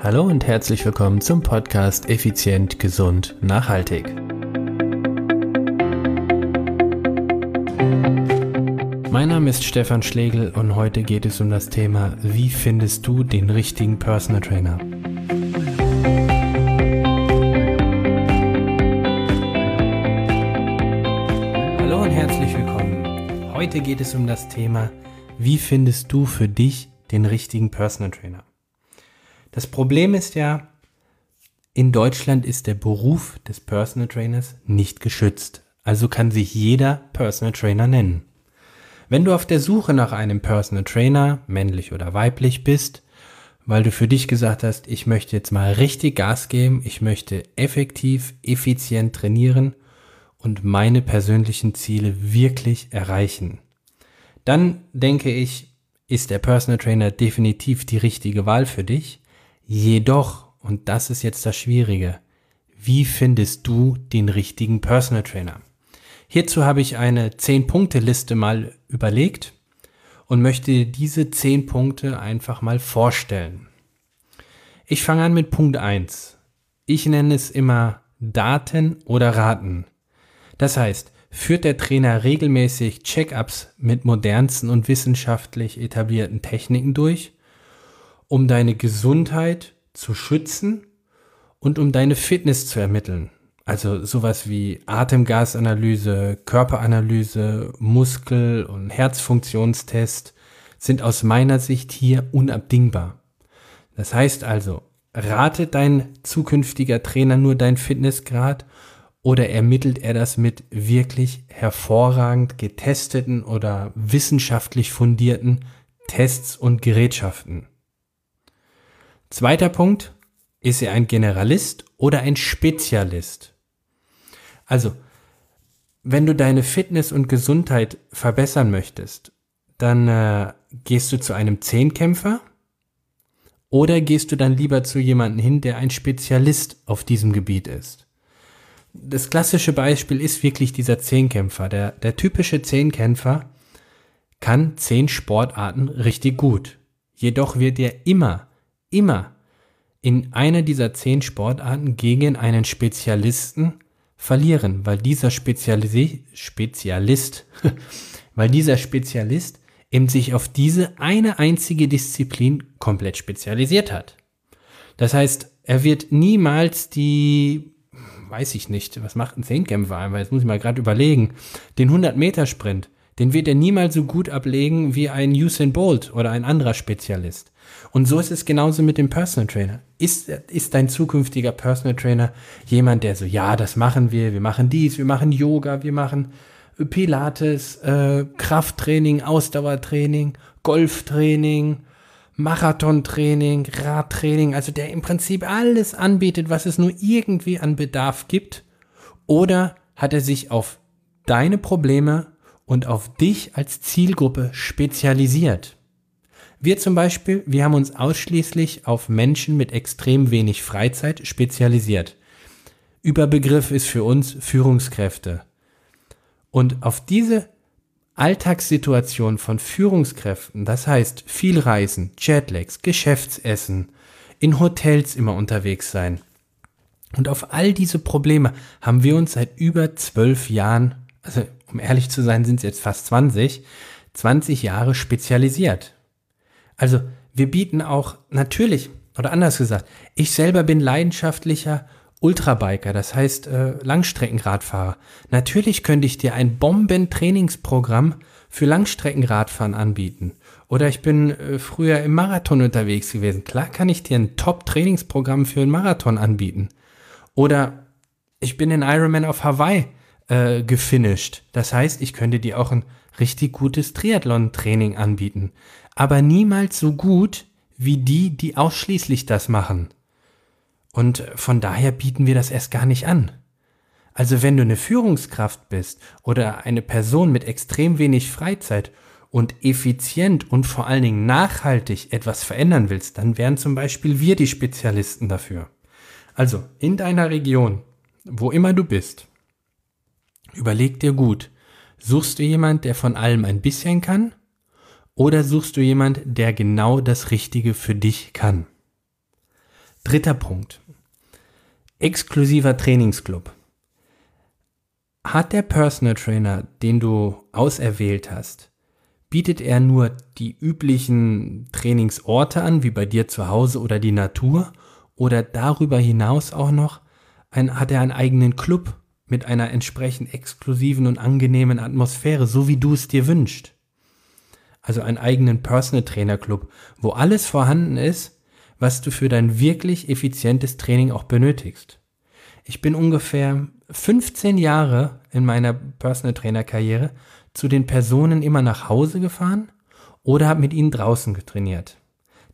Hallo und herzlich willkommen zum Podcast Effizient, Gesund, Nachhaltig. Mein Name ist Stefan Schlegel und heute geht es um das Thema, wie findest du den richtigen Personal Trainer? Hallo und herzlich willkommen. Heute geht es um das Thema, wie findest du für dich den richtigen Personal Trainer? Das Problem ist ja, in Deutschland ist der Beruf des Personal Trainers nicht geschützt. Also kann sich jeder Personal Trainer nennen. Wenn du auf der Suche nach einem Personal Trainer, männlich oder weiblich bist, weil du für dich gesagt hast, ich möchte jetzt mal richtig Gas geben, ich möchte effektiv, effizient trainieren und meine persönlichen Ziele wirklich erreichen, dann denke ich, ist der Personal Trainer definitiv die richtige Wahl für dich. Jedoch, und das ist jetzt das Schwierige, wie findest du den richtigen Personal Trainer? Hierzu habe ich eine 10-Punkte-Liste mal überlegt und möchte diese 10 Punkte einfach mal vorstellen. Ich fange an mit Punkt 1. Ich nenne es immer Daten oder Raten. Das heißt, führt der Trainer regelmäßig Check-ups mit modernsten und wissenschaftlich etablierten Techniken durch um deine Gesundheit zu schützen und um deine Fitness zu ermitteln. Also sowas wie Atemgasanalyse, Körperanalyse, Muskel- und Herzfunktionstest sind aus meiner Sicht hier unabdingbar. Das heißt also, ratet dein zukünftiger Trainer nur dein Fitnessgrad oder ermittelt er das mit wirklich hervorragend getesteten oder wissenschaftlich fundierten Tests und Gerätschaften? Zweiter Punkt, ist er ein Generalist oder ein Spezialist? Also, wenn du deine Fitness und Gesundheit verbessern möchtest, dann äh, gehst du zu einem Zehnkämpfer oder gehst du dann lieber zu jemandem hin, der ein Spezialist auf diesem Gebiet ist? Das klassische Beispiel ist wirklich dieser Zehnkämpfer. Der, der typische Zehnkämpfer kann zehn Sportarten richtig gut. Jedoch wird er immer immer in einer dieser zehn Sportarten gegen einen Spezialisten verlieren, weil dieser Spezialisi Spezialist, weil dieser Spezialist eben sich auf diese eine einzige Disziplin komplett spezialisiert hat. Das heißt, er wird niemals die, weiß ich nicht, was macht ein Zehnkämpfer einmal, jetzt muss ich mal gerade überlegen, den 100 Meter Sprint, den wird er niemals so gut ablegen wie ein Usain Bolt oder ein anderer Spezialist. Und so ist es genauso mit dem Personal Trainer. Ist, ist dein zukünftiger Personal Trainer jemand, der so, ja, das machen wir, wir machen dies, wir machen Yoga, wir machen Pilates, äh, Krafttraining, Ausdauertraining, Golftraining, Marathontraining, Radtraining, also der im Prinzip alles anbietet, was es nur irgendwie an Bedarf gibt? Oder hat er sich auf deine Probleme und auf dich als Zielgruppe spezialisiert? Wir zum Beispiel, wir haben uns ausschließlich auf Menschen mit extrem wenig Freizeit spezialisiert. Überbegriff ist für uns Führungskräfte. Und auf diese Alltagssituation von Führungskräften, das heißt viel Reisen, Jetlags, Geschäftsessen, in Hotels immer unterwegs sein. Und auf all diese Probleme haben wir uns seit über zwölf Jahren, also um ehrlich zu sein, sind es jetzt fast 20, 20 Jahre spezialisiert. Also wir bieten auch natürlich, oder anders gesagt, ich selber bin leidenschaftlicher Ultrabiker, das heißt äh, Langstreckenradfahrer. Natürlich könnte ich dir ein Bomben-Trainingsprogramm für Langstreckenradfahren anbieten. Oder ich bin äh, früher im Marathon unterwegs gewesen. Klar kann ich dir ein Top-Trainingsprogramm für einen Marathon anbieten. Oder ich bin in Ironman auf Hawaii äh, gefinisht. Das heißt, ich könnte dir auch ein richtig gutes Triathlon-Training anbieten aber niemals so gut wie die, die ausschließlich das machen. Und von daher bieten wir das erst gar nicht an. Also wenn du eine Führungskraft bist oder eine Person mit extrem wenig Freizeit und effizient und vor allen Dingen nachhaltig etwas verändern willst, dann wären zum Beispiel wir die Spezialisten dafür. Also in deiner Region, wo immer du bist, überleg dir gut, suchst du jemand, der von allem ein bisschen kann oder suchst du jemand, der genau das Richtige für dich kann? Dritter Punkt. Exklusiver Trainingsclub. Hat der Personal Trainer, den du auserwählt hast, bietet er nur die üblichen Trainingsorte an, wie bei dir zu Hause oder die Natur, oder darüber hinaus auch noch ein, hat er einen eigenen Club mit einer entsprechend exklusiven und angenehmen Atmosphäre, so wie du es dir wünschst. Also einen eigenen Personal Trainer Club, wo alles vorhanden ist, was du für dein wirklich effizientes Training auch benötigst. Ich bin ungefähr 15 Jahre in meiner Personal Trainer Karriere zu den Personen immer nach Hause gefahren oder habe mit ihnen draußen getrainiert.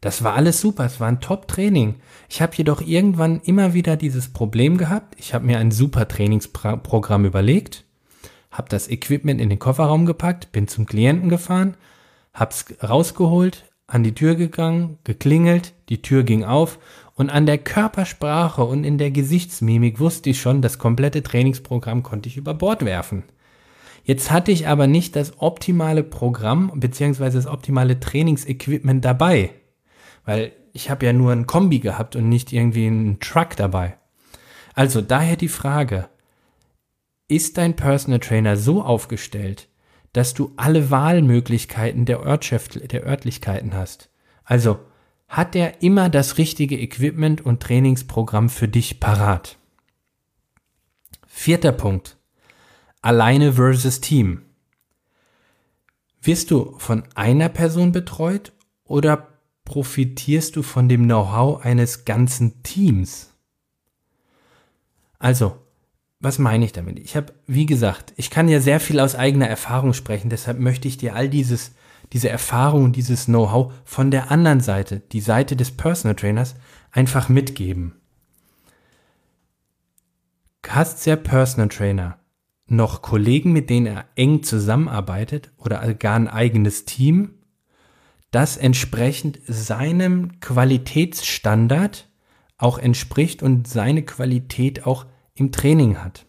Das war alles super, es war ein Top-Training. Ich habe jedoch irgendwann immer wieder dieses Problem gehabt. Ich habe mir ein super Trainingsprogramm überlegt, habe das Equipment in den Kofferraum gepackt, bin zum Klienten gefahren, hab's rausgeholt, an die Tür gegangen, geklingelt, die Tür ging auf und an der Körpersprache und in der Gesichtsmimik wusste ich schon, das komplette Trainingsprogramm konnte ich über Bord werfen. Jetzt hatte ich aber nicht das optimale Programm beziehungsweise das optimale Trainingsequipment dabei. Weil ich habe ja nur ein Kombi gehabt und nicht irgendwie einen Truck dabei. Also daher die Frage, ist dein Personal Trainer so aufgestellt, dass du alle Wahlmöglichkeiten der, Örtschaft, der Örtlichkeiten hast? Also hat er immer das richtige Equipment und Trainingsprogramm für dich parat? Vierter Punkt. Alleine versus Team. Wirst du von einer Person betreut oder profitierst du von dem Know-how eines ganzen Teams. Also, was meine ich damit? Ich habe, wie gesagt, ich kann ja sehr viel aus eigener Erfahrung sprechen, deshalb möchte ich dir all dieses, diese Erfahrung dieses Know-how von der anderen Seite, die Seite des Personal Trainers, einfach mitgeben. Hast der Personal Trainer noch Kollegen, mit denen er eng zusammenarbeitet oder gar ein eigenes Team, das entsprechend seinem Qualitätsstandard auch entspricht und seine Qualität auch im Training hat.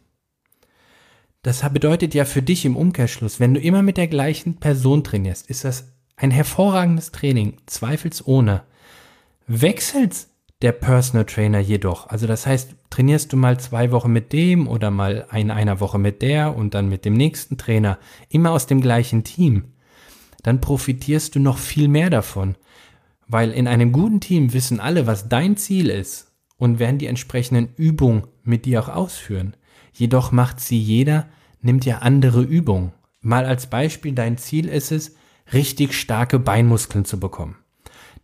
Das bedeutet ja für dich im Umkehrschluss, wenn du immer mit der gleichen Person trainierst, ist das ein hervorragendes Training, zweifelsohne. Wechselt der Personal Trainer jedoch, also das heißt, trainierst du mal zwei Wochen mit dem oder mal in einer Woche mit der und dann mit dem nächsten Trainer, immer aus dem gleichen Team, dann profitierst du noch viel mehr davon. Weil in einem guten Team wissen alle, was dein Ziel ist und werden die entsprechenden Übungen mit dir auch ausführen. Jedoch macht sie jeder, nimmt ja andere Übungen. Mal als Beispiel, dein Ziel ist es, richtig starke Beinmuskeln zu bekommen.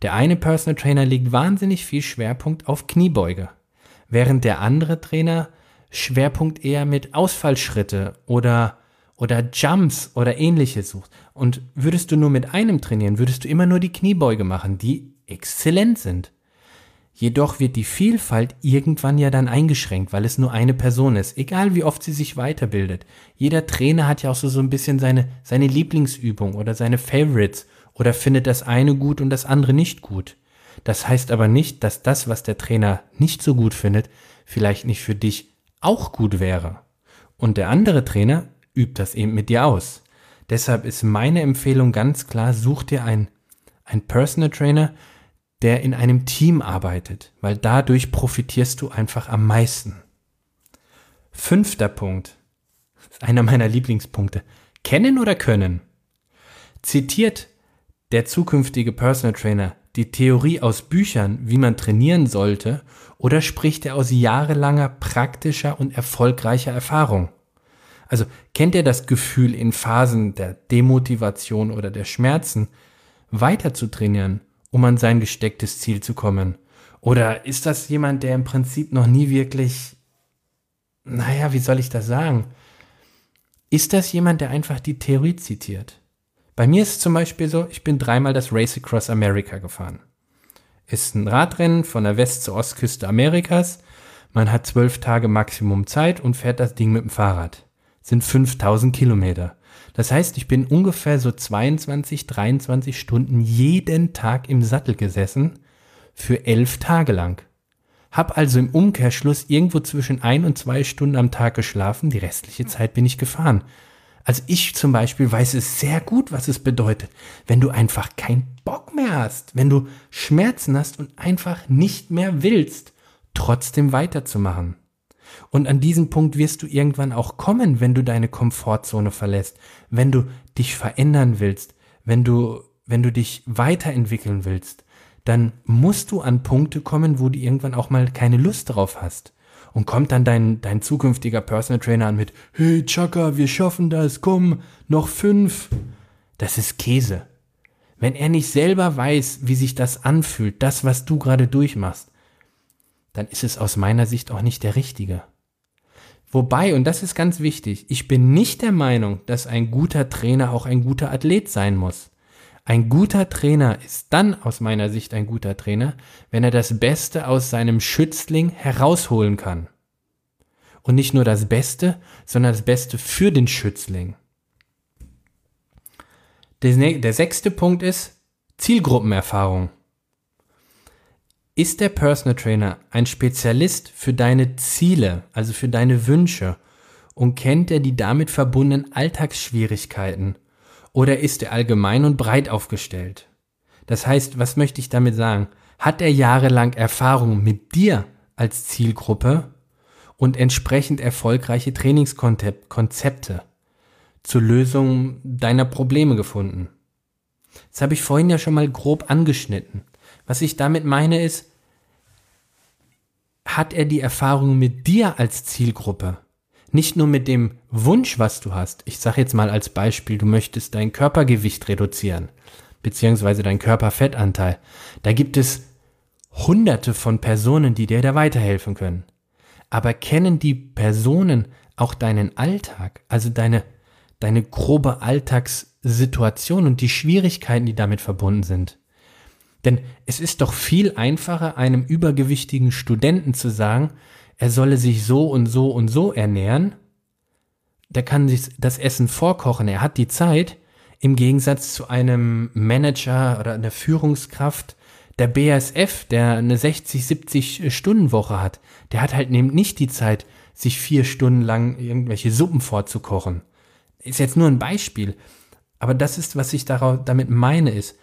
Der eine Personal Trainer legt wahnsinnig viel Schwerpunkt auf Kniebeuge, während der andere Trainer Schwerpunkt eher mit Ausfallschritte oder oder Jumps oder ähnliches suchst und würdest du nur mit einem trainieren, würdest du immer nur die Kniebeuge machen, die exzellent sind. Jedoch wird die Vielfalt irgendwann ja dann eingeschränkt, weil es nur eine Person ist, egal wie oft sie sich weiterbildet. Jeder Trainer hat ja auch so, so ein bisschen seine, seine Lieblingsübung oder seine Favorites oder findet das eine gut und das andere nicht gut. Das heißt aber nicht, dass das, was der Trainer nicht so gut findet, vielleicht nicht für dich auch gut wäre. Und der andere Trainer übt das eben mit dir aus. Deshalb ist meine Empfehlung ganz klar, such dir einen, einen Personal Trainer, der in einem Team arbeitet, weil dadurch profitierst du einfach am meisten. Fünfter Punkt, einer meiner Lieblingspunkte, kennen oder können. Zitiert der zukünftige Personal Trainer die Theorie aus Büchern, wie man trainieren sollte, oder spricht er aus jahrelanger praktischer und erfolgreicher Erfahrung? Also kennt ihr das Gefühl in Phasen der Demotivation oder der Schmerzen weiter zu trainieren, um an sein gestecktes Ziel zu kommen? Oder ist das jemand, der im Prinzip noch nie wirklich, naja, wie soll ich das sagen? Ist das jemand, der einfach die Theorie zitiert? Bei mir ist es zum Beispiel so, ich bin dreimal das Race Across America gefahren. Ist ein Radrennen von der West- zur Ostküste Amerikas. Man hat zwölf Tage Maximum Zeit und fährt das Ding mit dem Fahrrad sind 5000 Kilometer. Das heißt, ich bin ungefähr so 22, 23 Stunden jeden Tag im Sattel gesessen für elf Tage lang. Hab also im Umkehrschluss irgendwo zwischen ein und zwei Stunden am Tag geschlafen, die restliche Zeit bin ich gefahren. Also ich zum Beispiel weiß es sehr gut, was es bedeutet, wenn du einfach keinen Bock mehr hast, wenn du Schmerzen hast und einfach nicht mehr willst trotzdem weiterzumachen. Und an diesen Punkt wirst du irgendwann auch kommen, wenn du deine Komfortzone verlässt, wenn du dich verändern willst, wenn du, wenn du dich weiterentwickeln willst, dann musst du an Punkte kommen, wo du irgendwann auch mal keine Lust drauf hast. Und kommt dann dein, dein zukünftiger Personal Trainer an mit, hey Chaka, wir schaffen das, komm, noch fünf. Das ist Käse. Wenn er nicht selber weiß, wie sich das anfühlt, das, was du gerade durchmachst, dann ist es aus meiner Sicht auch nicht der richtige. Wobei, und das ist ganz wichtig, ich bin nicht der Meinung, dass ein guter Trainer auch ein guter Athlet sein muss. Ein guter Trainer ist dann aus meiner Sicht ein guter Trainer, wenn er das Beste aus seinem Schützling herausholen kann. Und nicht nur das Beste, sondern das Beste für den Schützling. Der, sechste Punkt ist Zielgruppenerfahrung. Ist der Personal Trainer ein Spezialist für deine Ziele, also für deine Wünsche und kennt er die damit verbundenen Alltagsschwierigkeiten oder ist er allgemein und breit aufgestellt? Das heißt, was möchte ich damit sagen? Hat er jahrelang Erfahrung mit dir als Zielgruppe und entsprechend erfolgreiche Trainingskonzepte zur Lösung deiner Probleme gefunden? Das habe ich vorhin ja schon mal grob angeschnitten. Was ich damit meine ist, hat er die Erfahrung mit dir als Zielgruppe? Nicht nur mit dem Wunsch, was du hast. Ich sage jetzt mal als Beispiel, du möchtest dein Körpergewicht reduzieren, beziehungsweise dein Körperfettanteil. Da gibt es hunderte von Personen, die dir da weiterhelfen können. Aber kennen die Personen auch deinen Alltag, also deine, deine grobe Alltagssituation und die Schwierigkeiten, die damit verbunden sind? Denn es ist doch viel einfacher, einem übergewichtigen Studenten zu sagen, er solle sich so und so und so ernähren. Der kann sich das Essen vorkochen, er hat die Zeit, im Gegensatz zu einem Manager oder einer Führungskraft, der BASF, der eine 60, 70 Stunden Woche hat, der hat halt eben nicht die Zeit, sich vier Stunden lang irgendwelche Suppen vorzukochen. Ist jetzt nur ein Beispiel. Aber das ist, was ich darauf, damit meine, ist,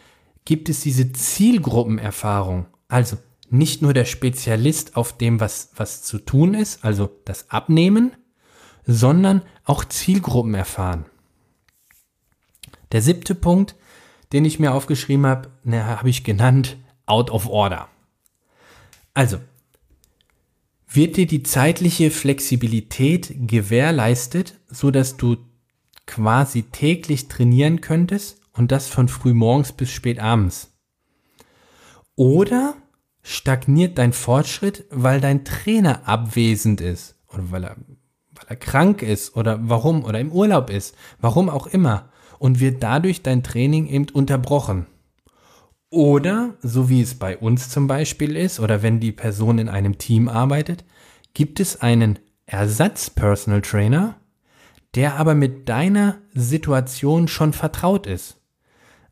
gibt es diese Zielgruppenerfahrung. Also nicht nur der Spezialist auf dem, was, was zu tun ist, also das Abnehmen, sondern auch Zielgruppen erfahren. Der siebte Punkt, den ich mir aufgeschrieben habe, ne, habe ich genannt Out of Order. Also, wird dir die zeitliche Flexibilität gewährleistet, so dass du quasi täglich trainieren könntest und das von früh morgens bis spät abends. Oder stagniert dein Fortschritt, weil dein Trainer abwesend ist oder weil er, weil er krank ist oder warum oder im Urlaub ist, warum auch immer und wird dadurch dein Training eben unterbrochen. Oder, so wie es bei uns zum Beispiel ist, oder wenn die Person in einem Team arbeitet, gibt es einen Ersatz-Personal Trainer, der aber mit deiner Situation schon vertraut ist.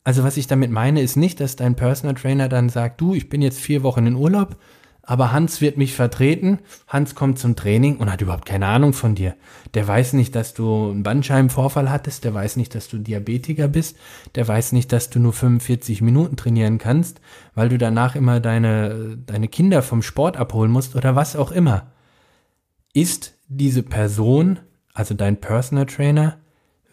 Also was ich damit meine, ist nicht, dass dein Personal Trainer dann sagt, du, ich bin jetzt vier Wochen in Urlaub, aber Hans wird mich vertreten. Hans kommt zum Training und hat überhaupt keine Ahnung von dir. Der weiß nicht, dass du einen Bandscheibenvorfall hattest, der weiß nicht, dass du Diabetiker bist, der weiß nicht, dass du nur 45 Minuten trainieren kannst, weil du danach immer deine, deine Kinder vom Sport abholen musst oder was auch immer. Ist diese Person, also dein Personal Trainer,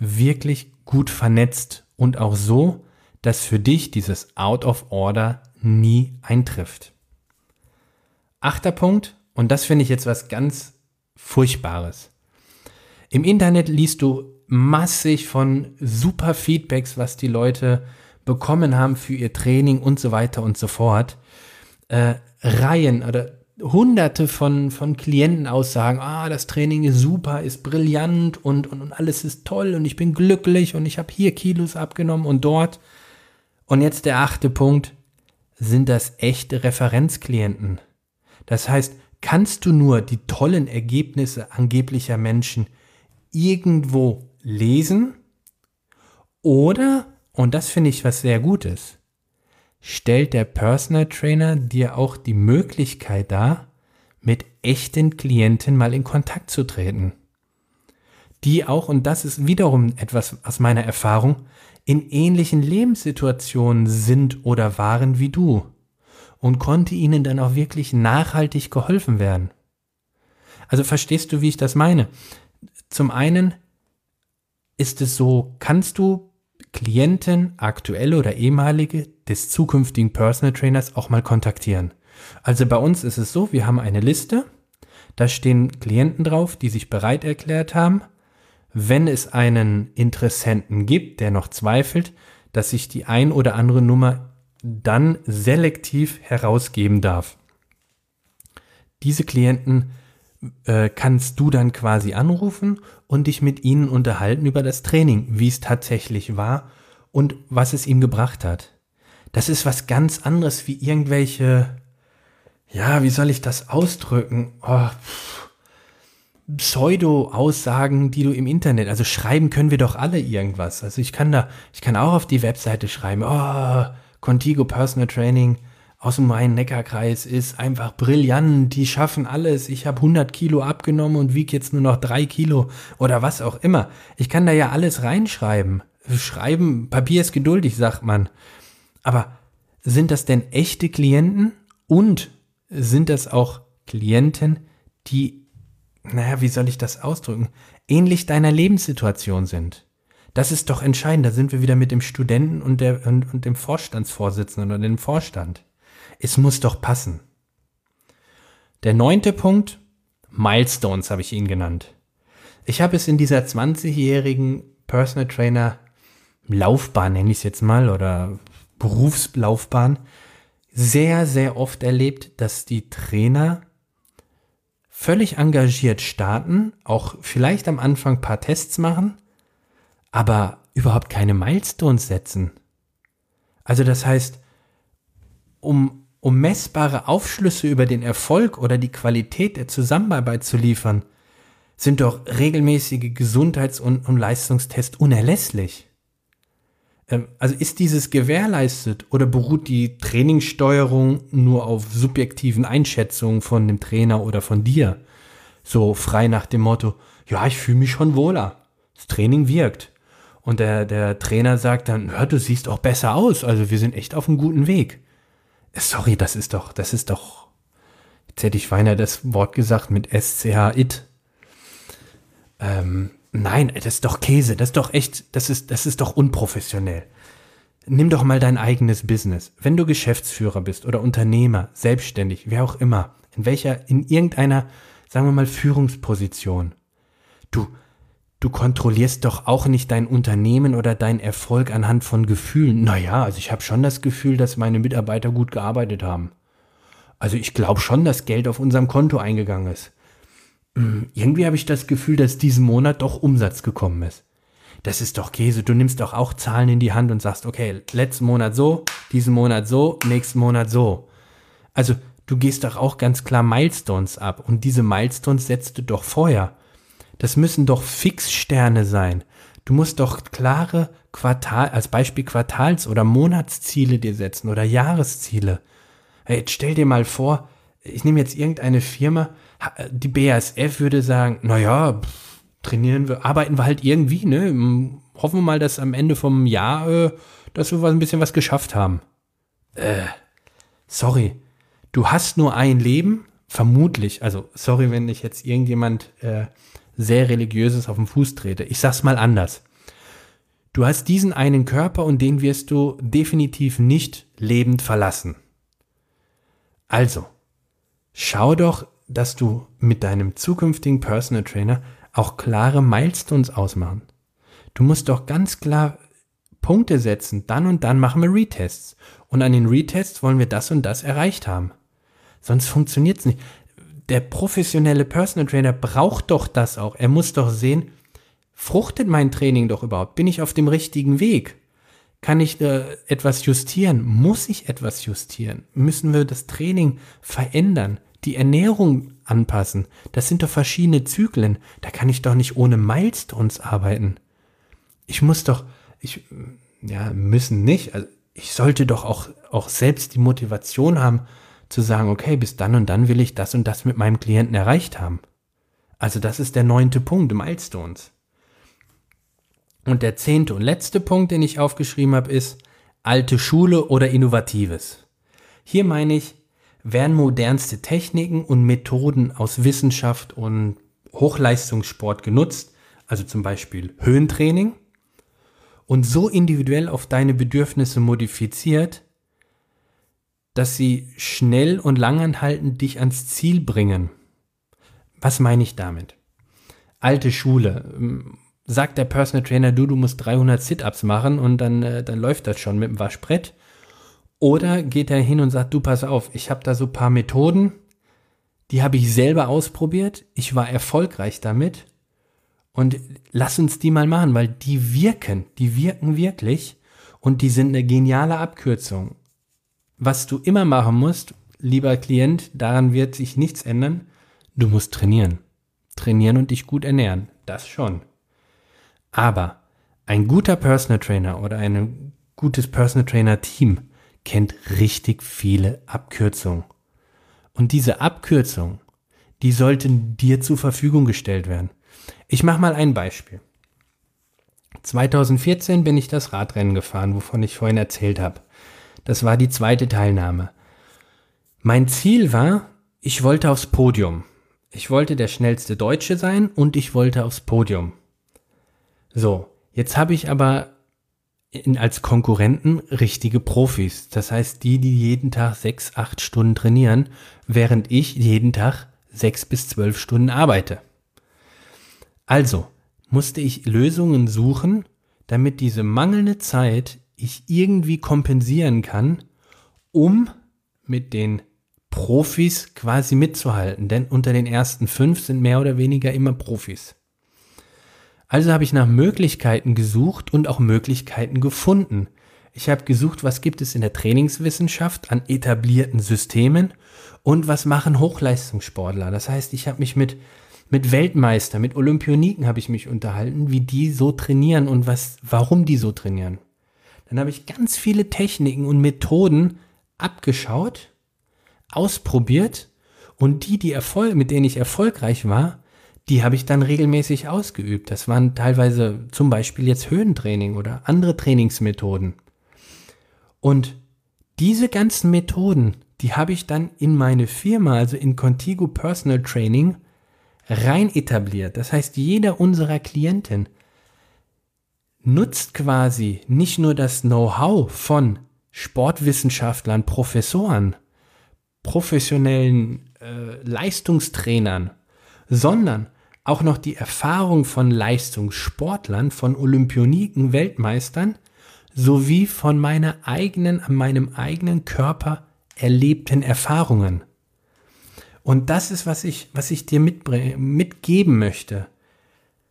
wirklich gut vernetzt und auch so, dass für dich dieses Out of Order nie eintrifft. Achter Punkt, und das finde ich jetzt was ganz Furchtbares. Im Internet liest du massig von super Feedbacks, was die Leute bekommen haben für ihr Training und so weiter und so fort. Äh, Reihen oder hunderte von, von Klienten aussagen, ah, das Training ist super, ist brillant und, und, und alles ist toll und ich bin glücklich und ich habe hier Kilos abgenommen und dort. Und jetzt der achte Punkt. Sind das echte Referenzklienten? Das heißt, kannst du nur die tollen Ergebnisse angeblicher Menschen irgendwo lesen? Oder, und das finde ich was sehr Gutes, stellt der Personal Trainer dir auch die Möglichkeit dar, mit echten Klienten mal in Kontakt zu treten. Die auch, und das ist wiederum etwas aus meiner Erfahrung, in ähnlichen Lebenssituationen sind oder waren wie du. und konnte ihnen dann auch wirklich nachhaltig geholfen werden. Also verstehst du, wie ich das meine? Zum einen ist es so, kannst du Klienten, aktuelle oder ehemalige des zukünftigen Personal Trainers auch mal kontaktieren. Also bei uns ist es so, wir haben eine Liste, da stehen Klienten drauf, die sich bereit erklärt haben, wenn es einen Interessenten gibt, der noch zweifelt, dass ich die ein oder andere Nummer dann selektiv herausgeben darf. Diese Klienten äh, kannst du dann quasi anrufen und dich mit ihnen unterhalten über das Training, wie es tatsächlich war und was es ihm gebracht hat. Das ist was ganz anderes wie irgendwelche, ja, wie soll ich das ausdrücken? Oh, Pseudo-Aussagen, die du im Internet, also schreiben können wir doch alle irgendwas. Also ich kann da, ich kann auch auf die Webseite schreiben, oh, Contigo Personal Training, aus dem Main-Neckar-Kreis ist einfach brillant. Die schaffen alles. Ich habe 100 Kilo abgenommen und wiege jetzt nur noch drei Kilo oder was auch immer. Ich kann da ja alles reinschreiben. Schreiben, Papier ist geduldig, sagt man. Aber sind das denn echte Klienten und sind das auch Klienten, die, naja, wie soll ich das ausdrücken, ähnlich deiner Lebenssituation sind? Das ist doch entscheidend. Da sind wir wieder mit dem Studenten und, der, und, und dem Vorstandsvorsitzenden oder dem Vorstand. Es muss doch passen. Der neunte Punkt, Milestones habe ich ihn genannt. Ich habe es in dieser 20-jährigen Personal Trainer Laufbahn, nenne ich es jetzt mal, oder Berufslaufbahn, sehr, sehr oft erlebt, dass die Trainer völlig engagiert starten, auch vielleicht am Anfang ein paar Tests machen, aber überhaupt keine Milestones setzen. Also das heißt, um um messbare Aufschlüsse über den Erfolg oder die Qualität der Zusammenarbeit zu liefern, sind doch regelmäßige Gesundheits- und, und Leistungstests unerlässlich. Ähm, also ist dieses gewährleistet oder beruht die Trainingssteuerung nur auf subjektiven Einschätzungen von dem Trainer oder von dir? So frei nach dem Motto, ja, ich fühle mich schon wohler. Das Training wirkt. Und der, der Trainer sagt dann, hör, du siehst auch besser aus, also wir sind echt auf einem guten Weg. Sorry, das ist doch, das ist doch, jetzt hätte ich beinahe das Wort gesagt mit SCH it. Ähm, nein, das ist doch Käse, das ist doch echt, das ist, das ist doch unprofessionell. Nimm doch mal dein eigenes Business. Wenn du Geschäftsführer bist oder Unternehmer, selbstständig, wer auch immer, in welcher, in irgendeiner, sagen wir mal, Führungsposition. Du, du kontrollierst doch auch nicht dein Unternehmen oder deinen Erfolg anhand von Gefühlen. Naja, also ich habe schon das Gefühl, dass meine Mitarbeiter gut gearbeitet haben. Also ich glaube schon, dass Geld auf unserem Konto eingegangen ist. Hm, irgendwie habe ich das Gefühl, dass diesen Monat doch Umsatz gekommen ist. Das ist doch Käse. Du nimmst doch auch Zahlen in die Hand und sagst, okay, letzten Monat so, diesen Monat so, nächsten Monat so. Also du gehst doch auch ganz klar Milestones ab und diese Milestones setzt du doch vorher. Das müssen doch Fixsterne sein. Du musst doch klare Quartal, als Beispiel Quartals- oder Monatsziele dir setzen oder Jahresziele. Hey, jetzt stell dir mal vor, ich nehme jetzt irgendeine Firma, die BASF würde sagen, naja, trainieren wir, arbeiten wir halt irgendwie, ne? Hoffen wir mal, dass am Ende vom Jahr, äh, dass wir ein bisschen was geschafft haben. Äh, sorry. Du hast nur ein Leben, vermutlich, also sorry, wenn ich jetzt irgendjemand äh, sehr religiöses auf den Fuß trete. Ich sag's mal anders. Du hast diesen einen Körper und den wirst du definitiv nicht lebend verlassen. Also, schau doch, dass du mit deinem zukünftigen Personal Trainer auch klare Milestones ausmachen. Du musst doch ganz klar Punkte setzen, dann und dann machen wir Retests. Und an den Retests wollen wir das und das erreicht haben. Sonst funktioniert's nicht der professionelle Personal Trainer braucht doch das auch. Er muss doch sehen, fruchtet mein Training doch überhaupt? Bin ich auf dem richtigen Weg? Kann ich äh, etwas justieren? Muss ich etwas justieren? Müssen wir das Training verändern? Die Ernährung anpassen? Das sind doch verschiedene Zyklen. Da kann ich doch nicht ohne Milestones arbeiten. Ich muss doch, ich, ja, müssen nicht. Also ich sollte doch auch, auch selbst die Motivation haben, zu sagen, okay, bis dann und dann will ich das und das mit meinem Klienten erreicht haben. Also das ist der neunte Punkt, Milestones. Und der zehnte und letzte Punkt, den ich aufgeschrieben habe, ist alte Schule oder Innovatives. Hier meine ich, werden modernste Techniken und Methoden aus Wissenschaft und Hochleistungssport genutzt, also zum Beispiel Höhentraining, und so individuell auf deine Bedürfnisse modifiziert, dass sie schnell und langanhaltend dich ans Ziel bringen. Was meine ich damit? Alte Schule. Sagt der Personal Trainer, du, du musst 300 Sit-Ups machen und dann, äh, dann läuft das schon mit dem Waschbrett. Oder geht er hin und sagt, du, pass auf, ich habe da so paar Methoden, die habe ich selber ausprobiert, ich war erfolgreich damit und lass uns die mal machen, weil die wirken, die wirken wirklich und die sind eine geniale Abkürzung. Was du immer machen musst, lieber Klient, daran wird sich nichts ändern, du musst trainieren. Trainieren und dich gut ernähren, das schon. Aber ein guter Personal Trainer oder ein gutes Personal Trainer Team kennt richtig viele Abkürzungen. Und diese Abkürzungen, die sollten dir zur Verfügung gestellt werden. Ich mache mal ein Beispiel. 2014 bin ich das Radrennen gefahren, wovon ich vorhin erzählt habe. Das war die zweite Teilnahme. Mein Ziel war, ich wollte aufs Podium. Ich wollte der schnellste Deutsche sein und ich wollte aufs Podium. So, jetzt habe ich aber in, als Konkurrenten richtige Profis. Das heißt, die, die jeden Tag sechs, acht Stunden trainieren, während ich jeden Tag sechs bis zwölf Stunden arbeite. Also musste ich Lösungen suchen, damit diese mangelnde Zeit ich irgendwie kompensieren kann, um mit den Profis quasi mitzuhalten. Denn unter den ersten fünf sind mehr oder weniger immer Profis. Also habe ich nach Möglichkeiten gesucht und auch Möglichkeiten gefunden. Ich habe gesucht, was gibt es in der Trainingswissenschaft an etablierten Systemen und was machen Hochleistungssportler. Das heißt, ich habe mich mit mit Weltmeister, mit Olympioniken habe ich mich unterhalten, wie die so trainieren und was, warum die so trainieren. Dann habe ich ganz viele Techniken und Methoden abgeschaut, ausprobiert und die, die Erfolg, mit denen ich erfolgreich war, die habe ich dann regelmäßig ausgeübt. Das waren teilweise zum Beispiel jetzt Höhentraining oder andere Trainingsmethoden. Und diese ganzen Methoden, die habe ich dann in meine Firma, also in Contigo Personal Training, rein etabliert. Das heißt, jeder unserer Klienten nutzt quasi nicht nur das Know-how von Sportwissenschaftlern, Professoren, professionellen äh, Leistungstrainern, sondern auch noch die Erfahrung von Leistungssportlern, von Olympioniken, Weltmeistern, sowie von meiner eigenen, an meinem eigenen Körper erlebten Erfahrungen. Und das ist, was ich, was ich dir mitgeben möchte.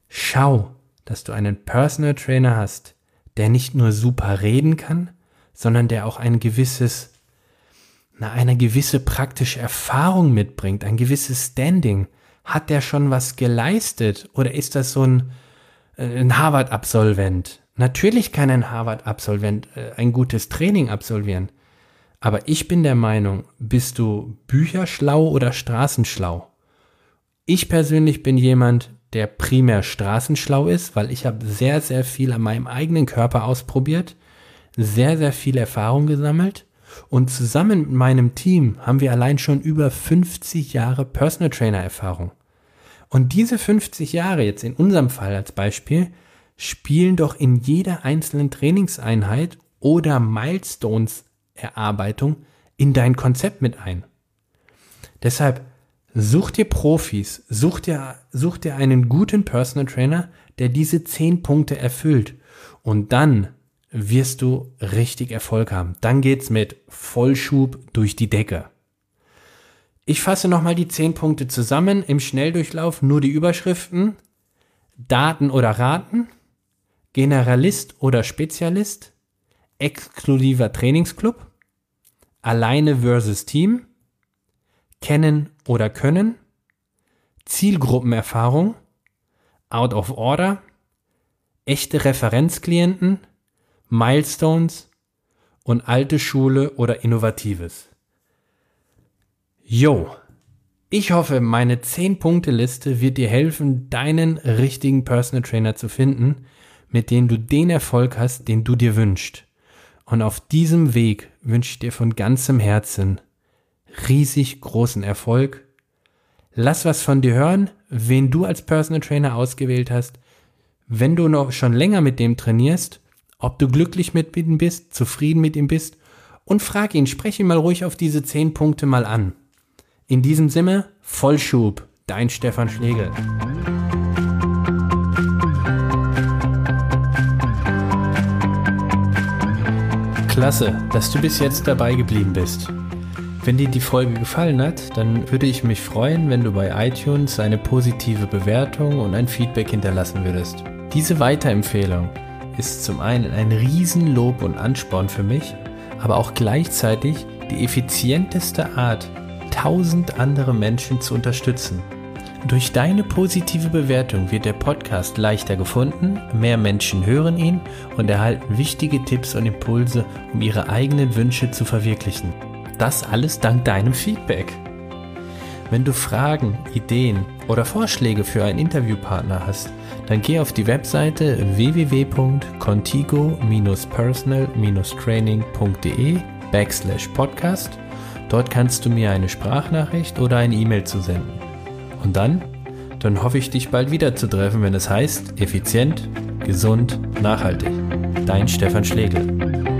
Schau, dass du einen Personal Trainer hast, der nicht nur super reden kann, sondern der auch ein gewisses, na, eine gewisse praktische Erfahrung mitbringt, ein gewisses Standing. Hat der schon was geleistet oder ist das so ein, äh, ein Harvard-Absolvent? Natürlich kann ein Harvard-Absolvent äh, ein gutes Training absolvieren. Aber ich bin der Meinung, bist du bücherschlau oder straßenschlau? Ich persönlich bin jemand, der primär straßenschlau ist, weil ich habe sehr, sehr viel an meinem eigenen Körper ausprobiert, sehr, sehr viel Erfahrung gesammelt und zusammen mit meinem Team haben wir allein schon über 50 Jahre Personal Trainer Erfahrung. Und diese 50 Jahre jetzt in unserem Fall als Beispiel spielen doch in jeder einzelnen Trainingseinheit oder Milestones Erarbeitung in dein Konzept mit ein. Deshalb such dir Profis, such dir, such dir einen guten Personal Trainer, der diese zehn Punkte erfüllt. Und dann wirst du richtig Erfolg haben. Dann geht's mit Vollschub durch die Decke. Ich fasse nochmal die zehn Punkte zusammen im Schnelldurchlauf, nur die Überschriften. Daten oder Raten, Generalist oder Spezialist, exklusiver Trainingsclub, alleine versus Team, kennen oder können, Zielgruppenerfahrung, out of order, echte Referenzklienten, Milestones und alte Schule oder Innovatives. Yo, ich hoffe, meine 10-Punkte-Liste wird dir helfen, deinen richtigen Personal Trainer zu finden, mit dem du den Erfolg hast, den du dir wünschst. Und auf diesem Weg wünsche ich dir von ganzem Herzen riesig großen Erfolg. Lass was von dir hören, wen du als Personal Trainer ausgewählt hast. Wenn du noch schon länger mit dem trainierst, ob du glücklich mit ihm bist, zufrieden mit ihm bist und frag ihn, spreche ihn mal ruhig auf diese zehn Punkte mal an. In diesem Sinne, Vollschub, dein Stefan Schlegel. Klasse, dass du bis jetzt dabei geblieben bist. Wenn dir die Folge gefallen hat, dann würde ich mich freuen, wenn du bei iTunes eine positive Bewertung und ein Feedback hinterlassen würdest. Diese Weiterempfehlung ist zum einen ein Riesenlob und Ansporn für mich, aber auch gleichzeitig die effizienteste Art, tausend andere Menschen zu unterstützen. Durch deine positive Bewertung wird der Podcast leichter gefunden, mehr Menschen hören ihn und erhalten wichtige Tipps und Impulse, um ihre eigenen Wünsche zu verwirklichen. Das alles dank deinem Feedback. Wenn du Fragen, Ideen oder Vorschläge für einen Interviewpartner hast, dann geh auf die Webseite www.contigo-personal-training.de backslash podcast. Dort kannst du mir eine Sprachnachricht oder eine E-Mail zusenden. Und dann? Dann hoffe ich, dich bald wieder zu treffen, wenn es heißt, effizient, gesund, nachhaltig. Dein Stefan Schlegel.